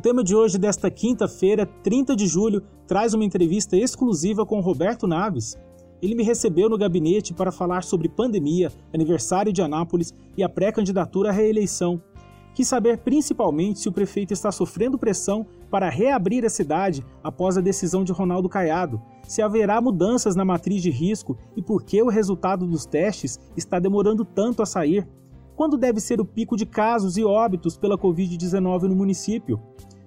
tema de hoje, desta quinta-feira, 30 de julho, traz uma entrevista exclusiva com Roberto Naves. Ele me recebeu no gabinete para falar sobre pandemia, aniversário de Anápolis e a pré-candidatura à reeleição. Quis saber principalmente se o prefeito está sofrendo pressão para reabrir a cidade após a decisão de Ronaldo Caiado, se haverá mudanças na matriz de risco e por que o resultado dos testes está demorando tanto a sair. Quando deve ser o pico de casos e óbitos pela Covid-19 no município?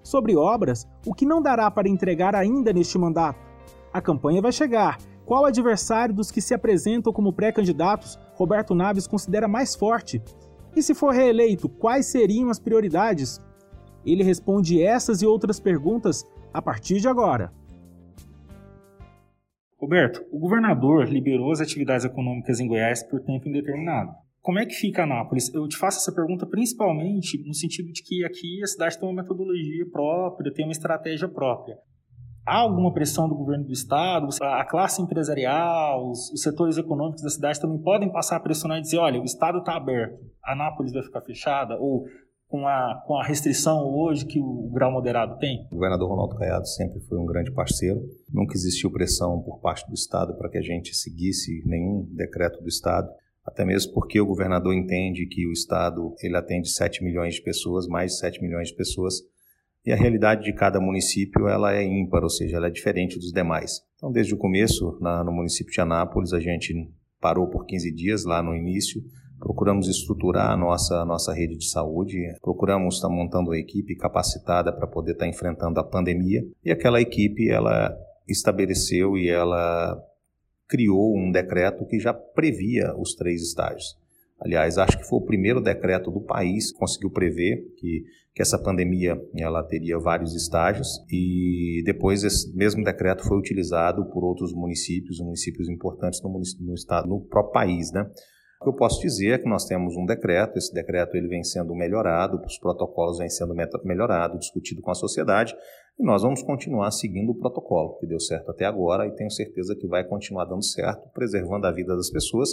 Sobre obras, o que não dará para entregar ainda neste mandato? A campanha vai chegar. Qual adversário dos que se apresentam como pré-candidatos Roberto Naves considera mais forte? E se for reeleito, quais seriam as prioridades? Ele responde essas e outras perguntas a partir de agora. Roberto, o governador liberou as atividades econômicas em Goiás por tempo indeterminado. Como é que fica Anápolis? Eu te faço essa pergunta principalmente no sentido de que aqui a cidade tem uma metodologia própria, tem uma estratégia própria. Há alguma pressão do governo do estado? A classe empresarial, os, os setores econômicos da cidade também podem passar a pressionar e dizer: olha, o estado está aberto, Anápolis vai ficar fechada? Ou com a, com a restrição hoje que o, o grau moderado tem? O governador Ronaldo Caiado sempre foi um grande parceiro. Nunca existiu pressão por parte do Estado para que a gente seguisse nenhum decreto do Estado até mesmo porque o governador entende que o Estado ele atende 7 milhões de pessoas, mais de 7 milhões de pessoas, e a realidade de cada município ela é ímpar, ou seja, ela é diferente dos demais. Então, desde o começo, na, no município de Anápolis, a gente parou por 15 dias lá no início, procuramos estruturar a nossa, a nossa rede de saúde, procuramos estar montando uma equipe capacitada para poder estar enfrentando a pandemia, e aquela equipe ela estabeleceu e ela criou um decreto que já previa os três estágios. Aliás, acho que foi o primeiro decreto do país que conseguiu prever que, que essa pandemia ela teria vários estágios e depois esse mesmo decreto foi utilizado por outros municípios, municípios importantes no, no estado, no próprio país, né? O que eu posso dizer é que nós temos um decreto, esse decreto ele vem sendo melhorado, os protocolos vêm sendo melhorados, discutido com a sociedade, e nós vamos continuar seguindo o protocolo, que deu certo até agora e tenho certeza que vai continuar dando certo, preservando a vida das pessoas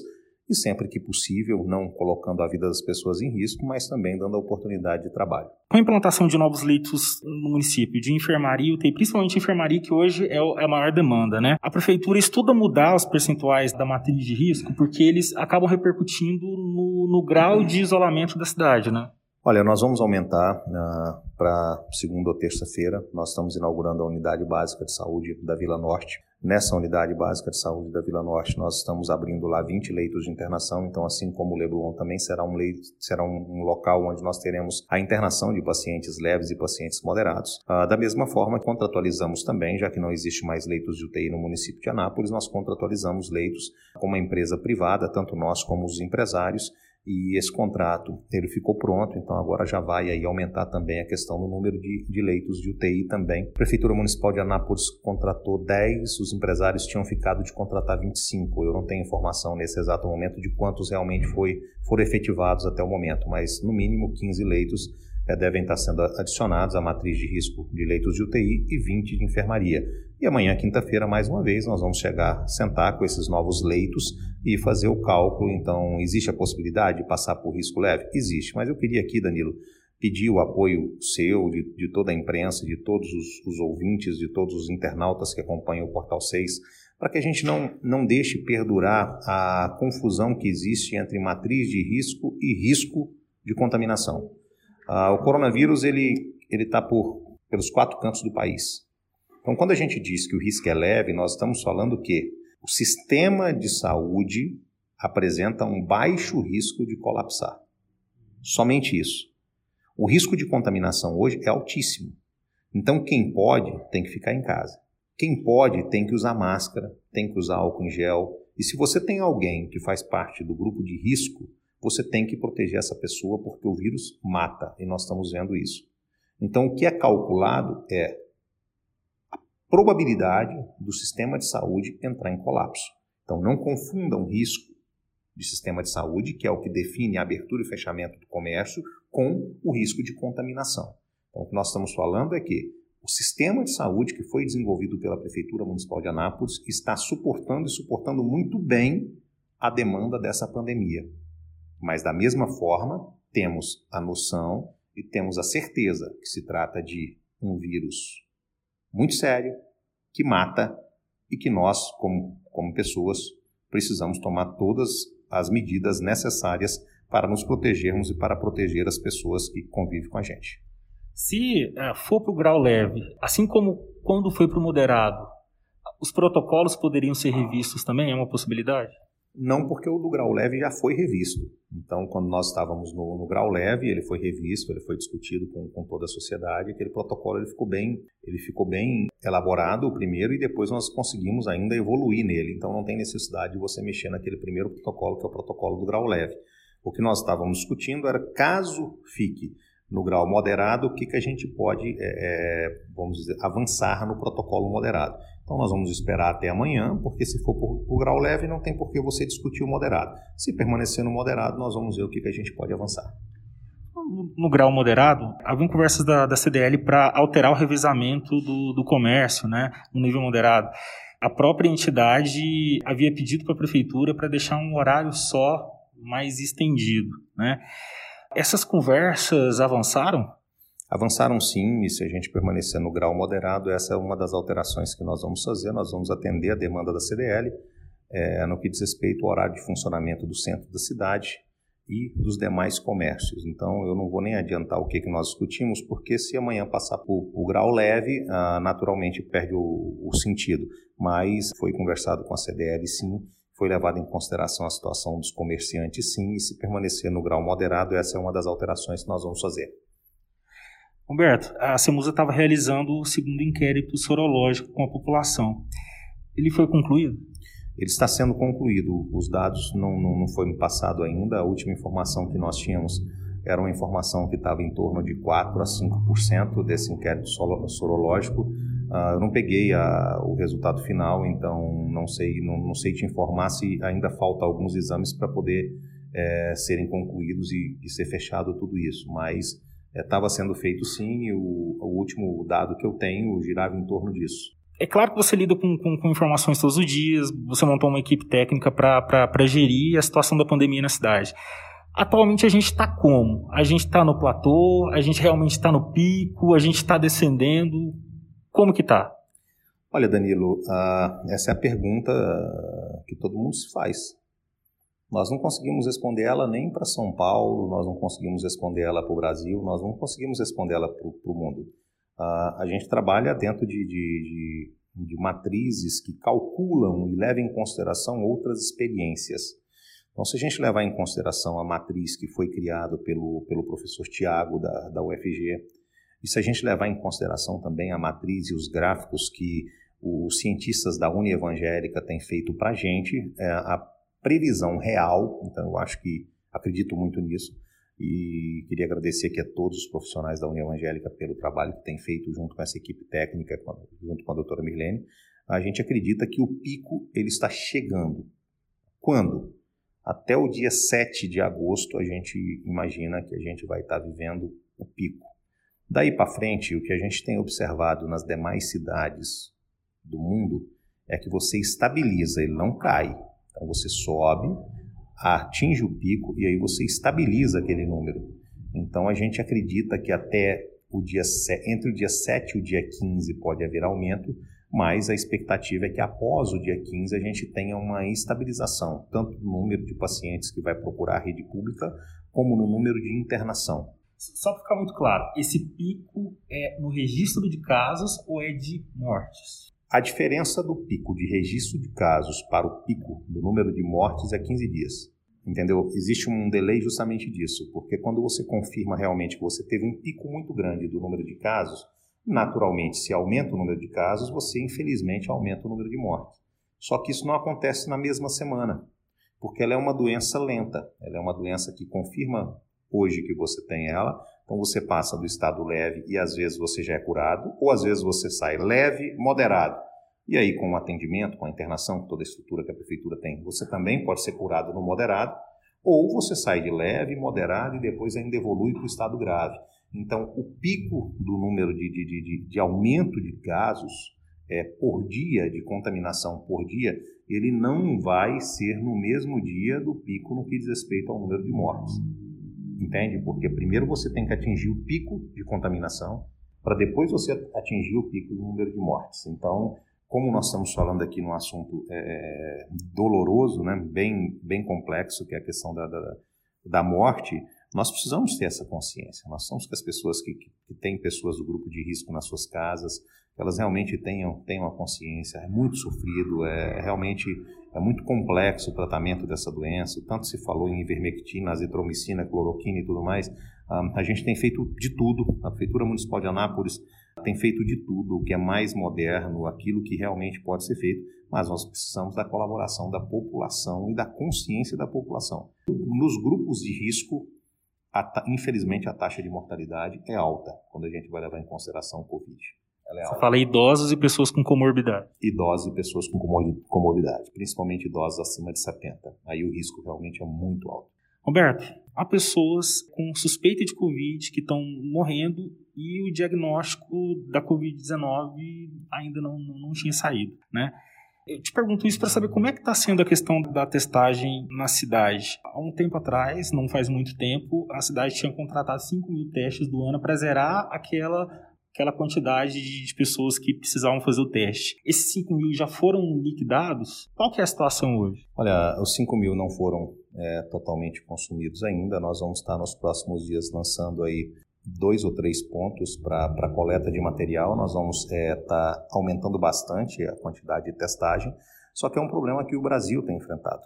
e sempre que possível, não colocando a vida das pessoas em risco, mas também dando a oportunidade de trabalho. Com a implantação de novos leitos no município, de enfermaria, UTI, principalmente enfermaria, que hoje é, é a maior demanda, né? A prefeitura estuda mudar os percentuais da matriz de risco, porque eles acabam repercutindo no, no grau de isolamento da cidade, né? Olha, nós vamos aumentar uh, para segunda ou terça-feira. Nós estamos inaugurando a unidade básica de saúde da Vila Norte. Nessa unidade básica de saúde da Vila Norte, nós estamos abrindo lá 20 leitos de internação. Então, assim como o Leblon também será um leito, será um, um local onde nós teremos a internação de pacientes leves e pacientes moderados. Uh, da mesma forma, contratualizamos também, já que não existe mais leitos de UTI no município de Anápolis, nós contratualizamos leitos com uma empresa privada, tanto nós como os empresários e esse contrato ele ficou pronto, então agora já vai aí aumentar também a questão do número de, de leitos de UTI também. A Prefeitura Municipal de Anápolis contratou 10, os empresários tinham ficado de contratar 25. Eu não tenho informação nesse exato momento de quantos realmente foi, foram efetivados até o momento, mas no mínimo 15 leitos é, devem estar sendo adicionados à matriz de risco de leitos de UTI e 20 de enfermaria. E amanhã, quinta-feira, mais uma vez, nós vamos chegar, sentar com esses novos leitos e fazer o cálculo. Então, existe a possibilidade de passar por risco leve? Existe, mas eu queria aqui, Danilo, pedir o apoio seu, de, de toda a imprensa, de todos os, os, ouvintes, de todos os internautas que acompanham o Portal 6, para que a gente não, não deixe perdurar a confusão que existe entre matriz de risco e risco de contaminação. Ah, o coronavírus ele está pelos quatro cantos do país. Então, quando a gente diz que o risco é leve, nós estamos falando que o sistema de saúde apresenta um baixo risco de colapsar. Somente isso. O risco de contaminação hoje é altíssimo. Então, quem pode tem que ficar em casa. Quem pode tem que usar máscara, tem que usar álcool em gel. E se você tem alguém que faz parte do grupo de risco, você tem que proteger essa pessoa porque o vírus mata e nós estamos vendo isso. Então, o que é calculado é probabilidade do sistema de saúde entrar em colapso. Então, não confundam risco de sistema de saúde, que é o que define a abertura e fechamento do comércio, com o risco de contaminação. Então, o que nós estamos falando é que o sistema de saúde que foi desenvolvido pela Prefeitura Municipal de Anápolis está suportando e suportando muito bem a demanda dessa pandemia. Mas, da mesma forma, temos a noção e temos a certeza que se trata de um vírus muito sério, que mata e que nós, como, como pessoas, precisamos tomar todas as medidas necessárias para nos protegermos e para proteger as pessoas que convivem com a gente. Se uh, for para o grau leve, assim como quando foi para o moderado, os protocolos poderiam ser revistos também? É uma possibilidade? Não, porque o do grau leve já foi revisto. Então, quando nós estávamos no, no grau leve, ele foi revisto, ele foi discutido com, com, toda a sociedade. Aquele protocolo ele ficou bem, ele ficou bem elaborado o primeiro e depois nós conseguimos ainda evoluir nele. Então, não tem necessidade de você mexer naquele primeiro protocolo que é o protocolo do grau leve. O que nós estávamos discutindo era caso fique no grau moderado, o que, que a gente pode, é, é vamos dizer, avançar no protocolo moderado. Então nós vamos esperar até amanhã, porque se for por, por, grau leve, não tem por que você discutir o moderado. Se permanecer no moderado, nós vamos ver o que, que a gente pode avançar. No grau moderado, havia conversas da, da CDL para alterar o revezamento do, do comércio, né, no nível moderado. A própria entidade havia pedido para a prefeitura para deixar um horário só mais estendido, né? Essas conversas avançaram? Avançaram sim, e se a gente permanecer no grau moderado, essa é uma das alterações que nós vamos fazer. Nós vamos atender a demanda da CDL é, no que diz respeito ao horário de funcionamento do centro da cidade e dos demais comércios. Então, eu não vou nem adiantar o que, que nós discutimos, porque se amanhã passar por, o grau leve, ah, naturalmente perde o, o sentido. Mas foi conversado com a CDL, sim, foi levada em consideração a situação dos comerciantes, sim, e se permanecer no grau moderado, essa é uma das alterações que nós vamos fazer. Humberto, a CEMUSA estava realizando o segundo inquérito sorológico com a população. Ele foi concluído? Ele está sendo concluído. Os dados não, não, não foram passados ainda. A última informação que nós tínhamos era uma informação que estava em torno de 4 a 5% desse inquérito sorológico Uh, eu não peguei a, o resultado final, então não sei, não, não, sei te informar se ainda falta alguns exames para poder é, serem concluídos e, e, ser fechado tudo isso. Mas estava é, sendo feito sim, e o, o, último dado que eu tenho girava em torno disso. É claro que você lida com, com, com informações todos os dias, você montou uma equipe técnica para gerir a situação da pandemia na cidade. Atualmente a gente está como? A gente está no platô, a gente realmente está no pico, a gente está descendendo. Como que tá? Olha, Danilo, uh, essa é a pergunta que todo mundo se faz. Nós não conseguimos responder ela nem para São Paulo, nós não conseguimos responder ela para o Brasil, nós não conseguimos responder ela para o mundo. Uh, a gente trabalha dentro de, de, de, de, matrizes que calculam e levam em consideração outras experiências. Então, se a gente levar em consideração a matriz que foi criada pelo, pelo professor Tiago da, da UFG, e se a gente levar em consideração também a matriz e os gráficos que os cientistas da Uni Evangélica têm feito para a gente, é, a previsão real, então eu acho que acredito muito nisso, e queria agradecer aqui a todos os profissionais da Uni Evangélica pelo trabalho que têm feito junto com essa equipe técnica, junto com a doutora Mirlene. A gente acredita que o pico ele está chegando. Quando? Até o dia 7 de agosto a gente imagina que a gente vai estar vivendo o pico. Daí para frente, o que a gente tem observado nas demais cidades do mundo é que você estabiliza, ele não cai. Então você sobe, atinge o pico e aí você estabiliza aquele número. Então a gente acredita que até o dia entre o dia 7 e o dia 15 pode haver aumento, mas a expectativa é que após o dia 15 a gente tenha uma estabilização, tanto no número de pacientes que vai procurar a rede pública, como no número de internação. Só para ficar muito claro, esse pico é no registro de casos ou é de mortes? A diferença do pico de registro de casos para o pico do número de mortes é 15 dias. Entendeu? Existe um delay justamente disso, porque quando você confirma realmente que você teve um pico muito grande do número de casos, naturalmente, se aumenta o número de casos, você infelizmente aumenta o número de mortes. Só que isso não acontece na mesma semana, porque ela é uma doença lenta, ela é uma doença que confirma hoje que você tem ela. Então você passa do estado leve e às vezes você já é curado, ou às vezes você sai leve, moderado. E aí, com o atendimento, com a internação, com toda a estrutura que a prefeitura tem, você também pode ser curado no moderado, ou você sai de leve, moderado e depois ainda evolui para o estado grave. Então, o pico do número de, de, de, de aumento de casos é, por dia, de contaminação por dia, ele não vai ser no mesmo dia do pico no que diz respeito ao número de mortes entende? Porque primeiro você tem que atingir o pico de contaminação para depois você atingir o pico do número de mortes. Então, como nós estamos falando aqui num assunto é, doloroso, né, bem, bem complexo, que é a questão da, da, da morte, nós precisamos ter essa consciência. Nós somos que as pessoas que, que, que têm pessoas do grupo de risco nas suas casas, elas realmente tenham, tenham a consciência. É muito sofrido, é realmente é muito complexo o tratamento dessa doença. Tanto se falou em ivermectina, azitromicina, cloroquina e tudo mais. A gente tem feito de tudo. A Prefeitura Municipal de Anápolis tem feito de tudo o que é mais moderno, aquilo que realmente pode ser feito, mas nós precisamos da colaboração da população e da consciência da população. Nos grupos de risco, a, infelizmente, a taxa de mortalidade é alta quando a gente vai levar em consideração o Covid. Ela é Você fala idosos e pessoas com comorbidade. Idosos e pessoas com comorbidade, principalmente idosos acima de 70. Aí o risco realmente é muito alto. Roberto, há pessoas com suspeita de Covid que estão morrendo e o diagnóstico da Covid-19 ainda não, não tinha saído, né? Eu te pergunto isso para saber como é que está sendo a questão da testagem na cidade. Há um tempo atrás, não faz muito tempo, a cidade tinha contratado 5 mil testes do ano para zerar aquela, aquela quantidade de pessoas que precisavam fazer o teste. Esses 5 mil já foram liquidados? Qual que é a situação hoje? Olha, os 5 mil não foram é, totalmente consumidos ainda. Nós vamos estar nos próximos dias lançando aí dois ou três pontos para coleta de material. Nós vamos estar é, tá aumentando bastante a quantidade de testagem, só que é um problema que o Brasil tem enfrentado,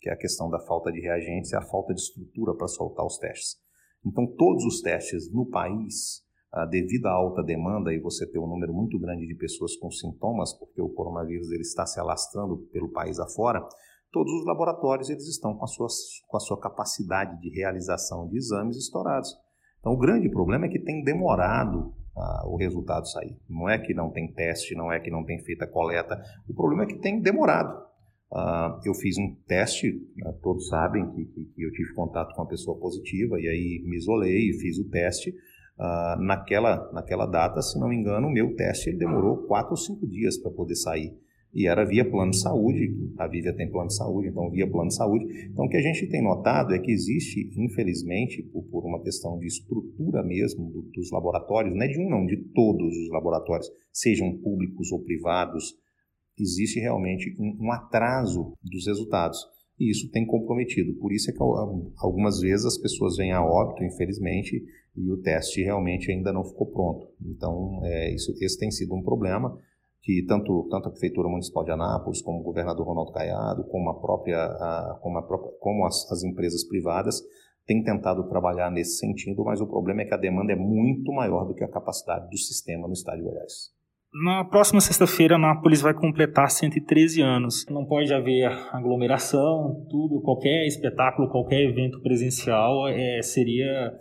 que é a questão da falta de reagentes e a falta de estrutura para soltar os testes. Então, todos os testes no país, ah, devido à alta demanda e você ter um número muito grande de pessoas com sintomas, porque o coronavírus ele está se alastrando pelo país afora, todos os laboratórios eles estão com a sua, com a sua capacidade de realização de exames estourados. Então, o grande problema é que tem demorado ah, o resultado sair. Não é que não tem teste, não é que não tem feita coleta. O problema é que tem demorado. Ah, eu fiz um teste, né, todos sabem que, que, que, eu tive contato com uma pessoa positiva, e aí me isolei e fiz o teste. Ah, naquela, naquela data, se não me engano, o meu teste demorou quatro ou cinco dias para poder sair e era via plano de saúde, a Vívia tem plano de saúde, então via plano de saúde. Então o que a gente tem notado é que existe, infelizmente, por, por uma questão de estrutura mesmo do, dos laboratórios, não é de um não, de todos os laboratórios, sejam públicos ou privados, existe realmente um, um atraso dos resultados. E isso tem comprometido. Por isso é que algumas vezes as pessoas vêm a óbito, infelizmente, e o teste realmente ainda não ficou pronto. Então, é, isso, esse tem sido um problema que tanto, tanto a Prefeitura Municipal de Anápolis, como o governador Ronaldo Caiado, como, a própria, a, como, a própria, como as, as empresas privadas têm tentado trabalhar nesse sentido, mas o problema é que a demanda é muito maior do que a capacidade do sistema no estado de Goiás. Na próxima sexta-feira, Anápolis vai completar 113 anos. Não pode haver aglomeração, tudo, qualquer espetáculo, qualquer evento presencial é, seria,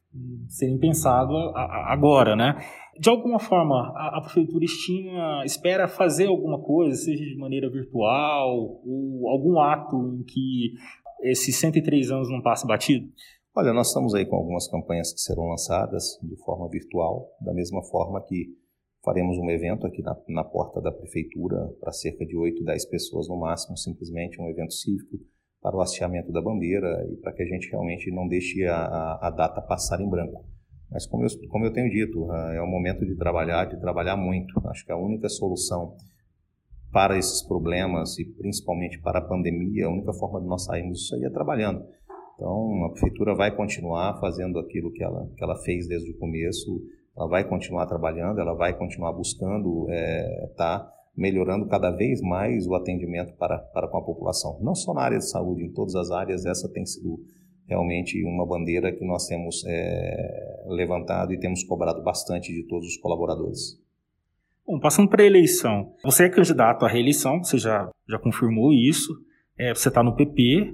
seria impensado agora, né? de alguma forma, a, a, prefeitura estima, espera fazer alguma coisa, seja de maneira virtual, ou algum ato em que esses 103 anos não passe batido? Olha, nós estamos aí com algumas campanhas que serão lançadas de forma virtual, da mesma forma que faremos um evento aqui na, na porta da prefeitura para cerca de 8, 10 pessoas no máximo, simplesmente um evento cívico para o hasteamento da bandeira e para que a gente realmente não deixe a, a, data passar em branco. Mas como eu, como eu tenho dito, ah, é o momento de trabalhar, de trabalhar muito. Acho que a única solução para esses problemas e principalmente para a pandemia, a única forma de nós sairmos disso aí é trabalhando. Então, a prefeitura vai continuar fazendo aquilo que ela, que ela fez desde o começo, ela vai continuar trabalhando, ela vai continuar buscando estar é, tá melhorando cada vez mais o atendimento para, para com a população. Não só na área de saúde, em todas as áreas, essa tem sido realmente uma bandeira que nós temos é, levantado e temos cobrado bastante de todos os colaboradores. Bom, passando para a eleição, você é candidato à reeleição, você já, já confirmou isso, é, você está no PP,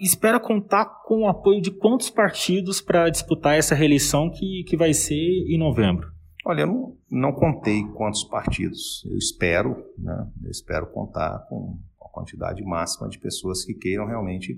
espera contar com o apoio de quantos partidos para disputar essa reeleição que, que vai ser em novembro? Olha, eu não, não contei quantos partidos. Eu espero, né, eu espero contar com a quantidade máxima de pessoas que queiram realmente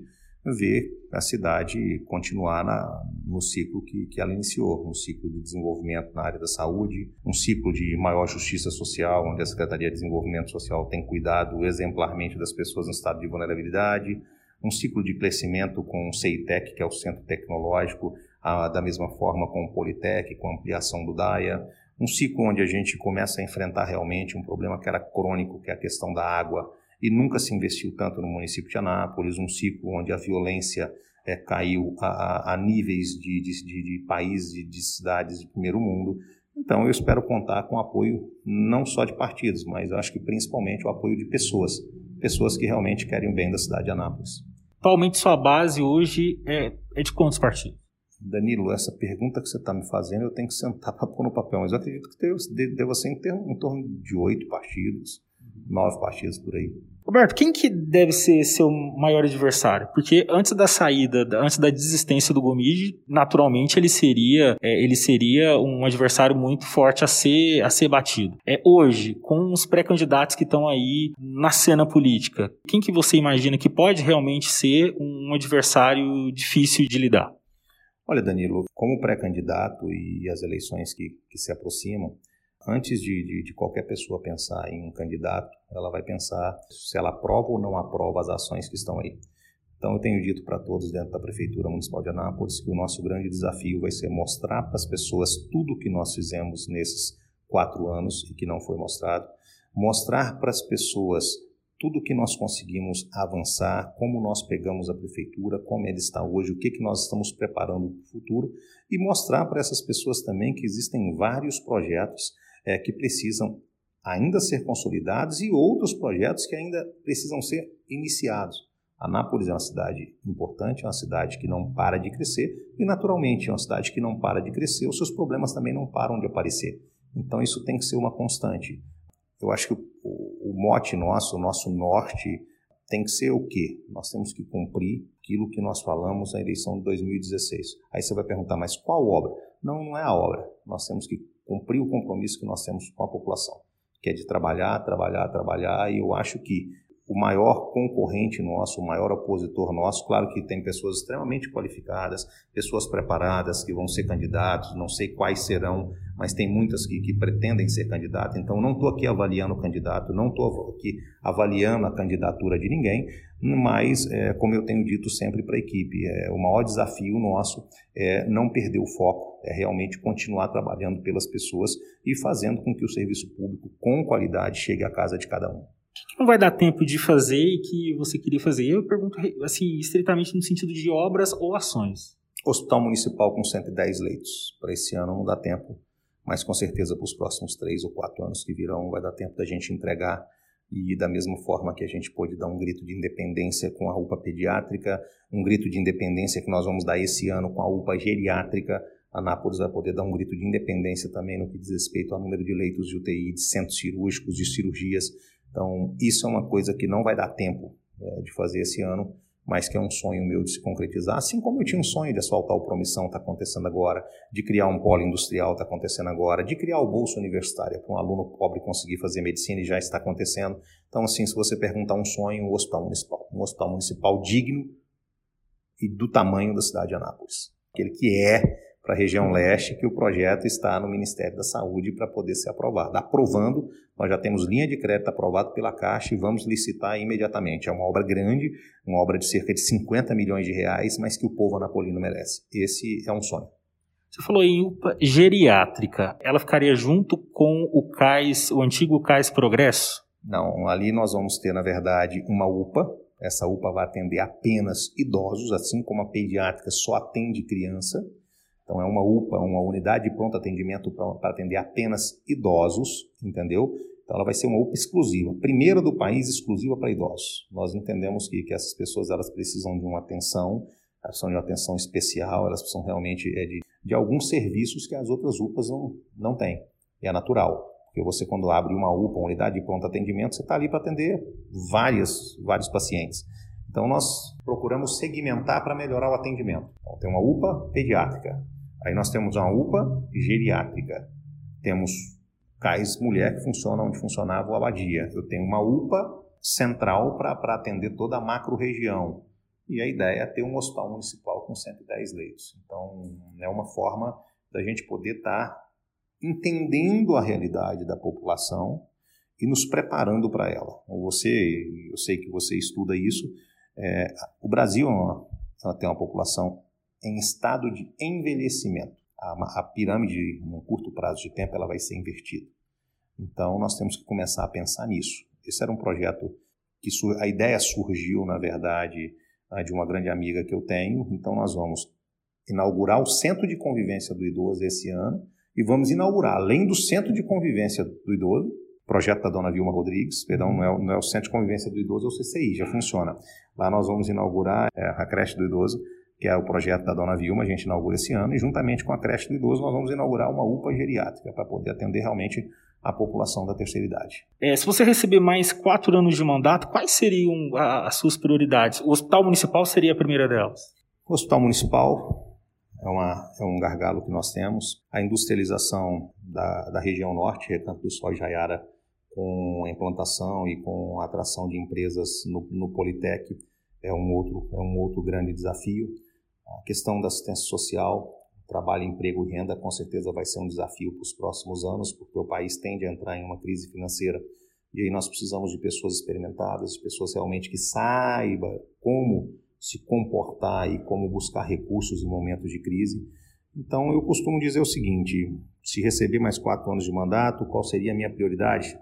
ver a cidade continuar na, no ciclo que, que ela iniciou, um ciclo de desenvolvimento na área da saúde, um ciclo de maior justiça social, onde a Secretaria de Desenvolvimento Social tem cuidado exemplarmente das pessoas em estado de vulnerabilidade, um ciclo de crescimento com o CEITEC, que é o Centro Tecnológico, a, da mesma forma com o Politec, com a ampliação do DAIA, Um ciclo onde a gente começa a enfrentar realmente um problema que era crônico, que é a questão da água, e nunca se investiu tanto no município de Anápolis, um ciclo onde a violência é, caiu a, a níveis de, de, de, de países, de, de cidades de primeiro mundo. Então, eu espero contar com o apoio não só de partidos, mas acho que principalmente o apoio de pessoas, pessoas que realmente querem o bem da cidade de Anápolis. Atualmente, sua base hoje é, é de quantos partidos? Danilo, essa pergunta que você está me fazendo, eu tenho que sentar para pôr no papel, mas eu acredito que deva ser em, em torno de oito partidos, nove partidos por aí. Roberto, quem que deve ser seu maior adversário? Porque antes da saída, antes da desistência do Gomide, naturalmente ele seria, é, ele seria um adversário muito forte a ser, a ser batido. É hoje, com os pré-candidatos que estão aí na cena política, quem que você imagina que pode realmente ser um adversário difícil de lidar? Olha, Danilo, como pré-candidato e as eleições que, que se aproximam, antes de, de, de, qualquer pessoa pensar em um candidato, ela vai pensar se ela aprova ou não aprova as ações que estão aí. Então, eu tenho dito para todos dentro da Prefeitura Municipal de Anápolis que o nosso grande desafio vai ser mostrar para as pessoas tudo o que nós fizemos nesses quatro anos e que não foi mostrado, mostrar para as pessoas tudo o que nós conseguimos avançar, como nós pegamos a prefeitura, como ela está hoje, o que, que nós estamos preparando para o futuro e mostrar para essas pessoas também que existem vários projetos é, que precisam ainda ser consolidados e outros projetos que ainda precisam ser iniciados. Anápolis é uma cidade importante, é uma cidade que não para de crescer e, naturalmente, é uma cidade que não para de crescer, os seus problemas também não param de aparecer. Então, isso tem que ser uma constante. Eu acho que o, mote nosso, o nosso norte, tem que ser o quê? Nós temos que cumprir aquilo que nós falamos na eleição de 2016. Aí você vai perguntar, mas qual obra? Não, não é a obra. Nós temos que cumprir o compromisso que nós temos com a população, que é de trabalhar, trabalhar, trabalhar, e eu acho que o maior concorrente nosso, o maior opositor nosso, claro que tem pessoas extremamente qualificadas, pessoas preparadas que vão ser candidatos, não sei quais serão, mas tem muitas que, que pretendem ser candidatas, então não estou aqui avaliando o candidato, não estou aqui avaliando a candidatura de ninguém, mas, é, como eu tenho dito sempre para a equipe, é, o maior desafio nosso é não perder o foco, é realmente continuar trabalhando pelas pessoas e fazendo com que o serviço público com qualidade chegue à casa de cada um. O que não vai dar tempo de fazer e que você queria fazer? Eu pergunto, assim, estritamente no sentido de obras ou ações. Hospital Municipal com 110 leitos. Para esse ano não dá tempo, mas com certeza para os próximos três ou quatro anos que virão vai dar tempo da gente entregar e da mesma forma que a gente pôde dar um grito de independência com a UPA pediátrica, um grito de independência que nós vamos dar esse ano com a UPA geriátrica, a Nápoles vai poder dar um grito de independência também no que diz respeito ao número de leitos de UTI, de centros cirúrgicos, de cirurgias. Então, isso é uma coisa que não vai dar tempo é, de fazer esse ano, mas que é um sonho meu de se concretizar, assim como eu tinha um sonho de asfaltar o Promissão, está acontecendo agora, de criar um polo industrial, está acontecendo agora, de criar o bolso universitário para um aluno pobre conseguir fazer medicina e já está acontecendo. Então, assim, se você perguntar um sonho, o um hospital municipal, um hospital municipal digno e do tamanho da cidade de Anápolis, aquele que é para a região leste, que o projeto está no Ministério da Saúde para poder ser aprovado. Aprovando, nós já temos linha de crédito aprovado pela Caixa e vamos licitar imediatamente. É uma obra grande, uma obra de cerca de 50 milhões de reais, mas que o povo anapolino merece. Esse é um sonho. Você falou em UPA geriátrica. Ela ficaria junto com o CAIS, o antigo CAIS Progresso? Não, ali nós vamos ter, na verdade, uma UPA. Essa UPA vai atender apenas idosos, assim como a pediátrica só atende criança. Então, é uma UPA, uma unidade de pronto atendimento para atender apenas idosos, entendeu? Então, ela vai ser uma UPA exclusiva, primeira do país exclusiva para idosos. Nós entendemos que, que essas pessoas elas precisam de uma atenção, elas precisam de uma atenção especial, elas precisam realmente é, de, de alguns serviços que as outras UPAs não, não têm. É natural, porque você, quando abre uma UPA, uma unidade de pronto atendimento, você está ali para atender várias, vários pacientes. Então, nós procuramos segmentar para melhorar o atendimento. Então, tem uma UPA pediátrica, Aí nós temos uma UPA geriátrica, temos cais mulher que funciona onde funcionava o Abadia. Eu tenho uma UPA central para atender toda a macro-região. E a ideia é ter um hospital municipal com 110 leitos. Então, é uma forma da gente poder estar tá entendendo a realidade da população e nos preparando para ela. Você, eu sei que você estuda isso. É, o Brasil é tem uma população em estado de envelhecimento. a, a pirâmide, num curto prazo de tempo, ela vai ser invertida. Então, nós temos que começar a pensar nisso. Esse era um projeto que a ideia surgiu, na verdade, ah, de uma grande amiga que eu tenho. Então, nós vamos inaugurar o Centro de Convivência do Idoso esse ano e vamos inaugurar, além do Centro de Convivência do Idoso, projeto da dona Vilma Rodrigues, perdão, não é, o, não é o Centro de Convivência do Idoso, é o CCI, já funciona. Lá nós vamos inaugurar é, a creche do idoso, que é o projeto da dona Vilma, a gente inaugura esse ano, e juntamente com a creche do idoso nós vamos inaugurar uma UPA geriátrica para poder atender realmente a população da terceira idade. É, se você receber mais quatro anos de mandato, quais seriam as suas prioridades? O Hospital Municipal seria a primeira delas? O Hospital Municipal é, uma, é um gargalo que nós temos. A industrialização da, da região norte, Recanto do Sol e Jaiara, com a implantação e com a atração de empresas no, no Politec, é um, outro, é um outro grande desafio. A questão da assistência social, trabalho, emprego e renda, com certeza vai ser um desafio para os próximos anos, porque o país tende a entrar em uma crise financeira e aí nós precisamos de pessoas experimentadas, de pessoas realmente que saibam como se comportar e como buscar recursos em momentos de crise. Então, eu costumo dizer o seguinte: se receber mais quatro anos de mandato, qual seria a minha prioridade?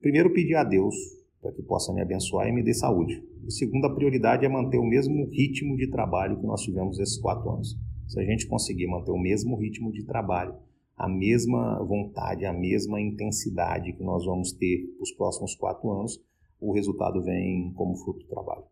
Primeiro, pedir a Deus para que possa me abençoar e me dê saúde. E segunda prioridade é manter o mesmo ritmo de trabalho que nós tivemos esses quatro anos. Se a gente conseguir manter o mesmo ritmo de trabalho, a mesma vontade, a mesma intensidade que nós vamos ter os próximos quatro anos, o resultado vem como fruto do trabalho.